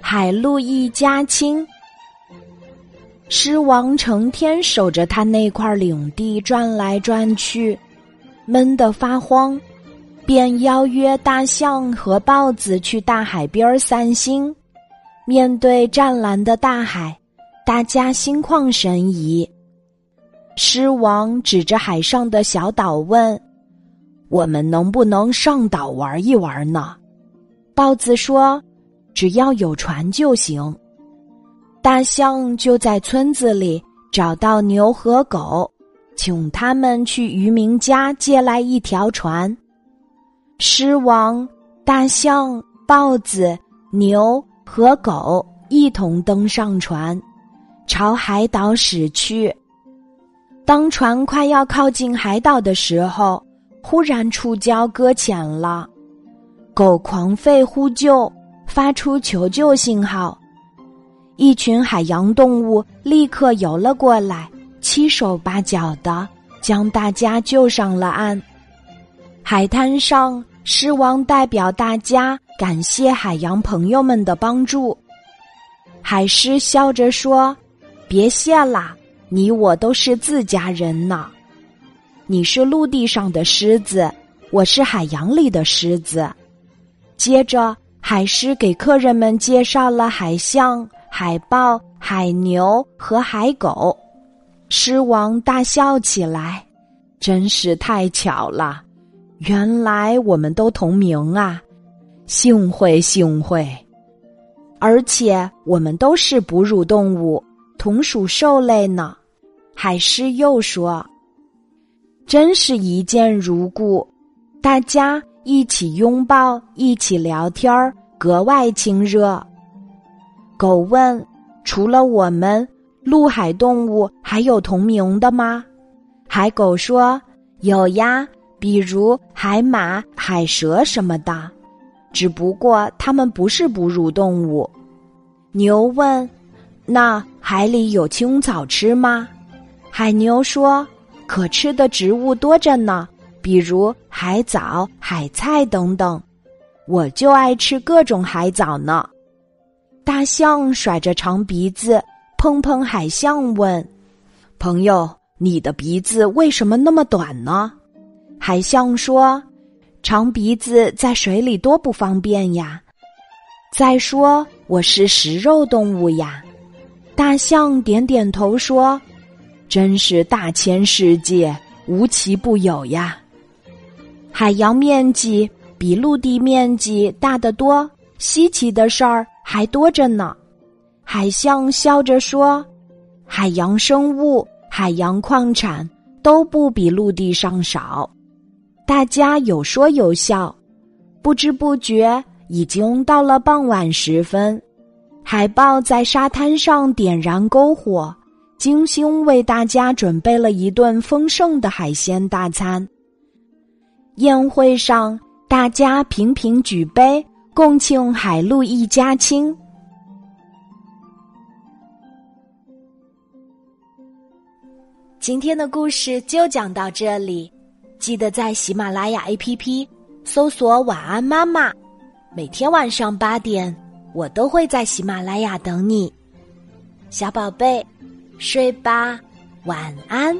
海陆一家亲。狮王成天守着他那块领地转来转去，闷得发慌，便邀约大象和豹子去大海边散心。面对湛蓝的大海，大家心旷神怡。狮王指着海上的小岛问：“我们能不能上岛玩一玩呢？”豹子说：“只要有船就行。”大象就在村子里找到牛和狗，请他们去渔民家借来一条船。狮王、大象、豹子、牛和狗一同登上船，朝海岛驶去。当船快要靠近海岛的时候，忽然触礁搁浅了，狗狂吠呼救，发出求救信号。一群海洋动物立刻游了过来，七手八脚的将大家救上了岸。海滩上，狮王代表大家感谢海洋朋友们的帮助。海狮笑着说：“别谢啦，你我都是自家人呢。你是陆地上的狮子，我是海洋里的狮子。”接着，海狮给客人们介绍了海象。海豹、海牛和海狗，狮王大笑起来，真是太巧了！原来我们都同名啊，幸会幸会！而且我们都是哺乳动物，同属兽类呢。海狮又说：“真是一见如故，大家一起拥抱，一起聊天儿，格外亲热。”狗问：“除了我们，陆海动物还有同名的吗？”海狗说：“有呀，比如海马、海蛇什么的，只不过它们不是哺乳动物。”牛问：“那海里有青草吃吗？”海牛说：“可吃的植物多着呢，比如海藻、海菜等等，我就爱吃各种海藻呢。”大象甩着长鼻子，碰碰海象问：“朋友，你的鼻子为什么那么短呢？”海象说：“长鼻子在水里多不方便呀。再说我是食肉动物呀。”大象点点头说：“真是大千世界无奇不有呀。海洋面积比陆地面积大得多，稀奇的事儿。”还多着呢，海象笑着说：“海洋生物、海洋矿产都不比陆地上少。”大家有说有笑，不知不觉已经到了傍晚时分。海豹在沙滩上点燃篝火，精心为大家准备了一顿丰盛的海鲜大餐。宴会上，大家频频举杯。共庆海陆一家亲。今天的故事就讲到这里，记得在喜马拉雅 APP 搜索“晚安妈妈”，每天晚上八点，我都会在喜马拉雅等你，小宝贝，睡吧，晚安。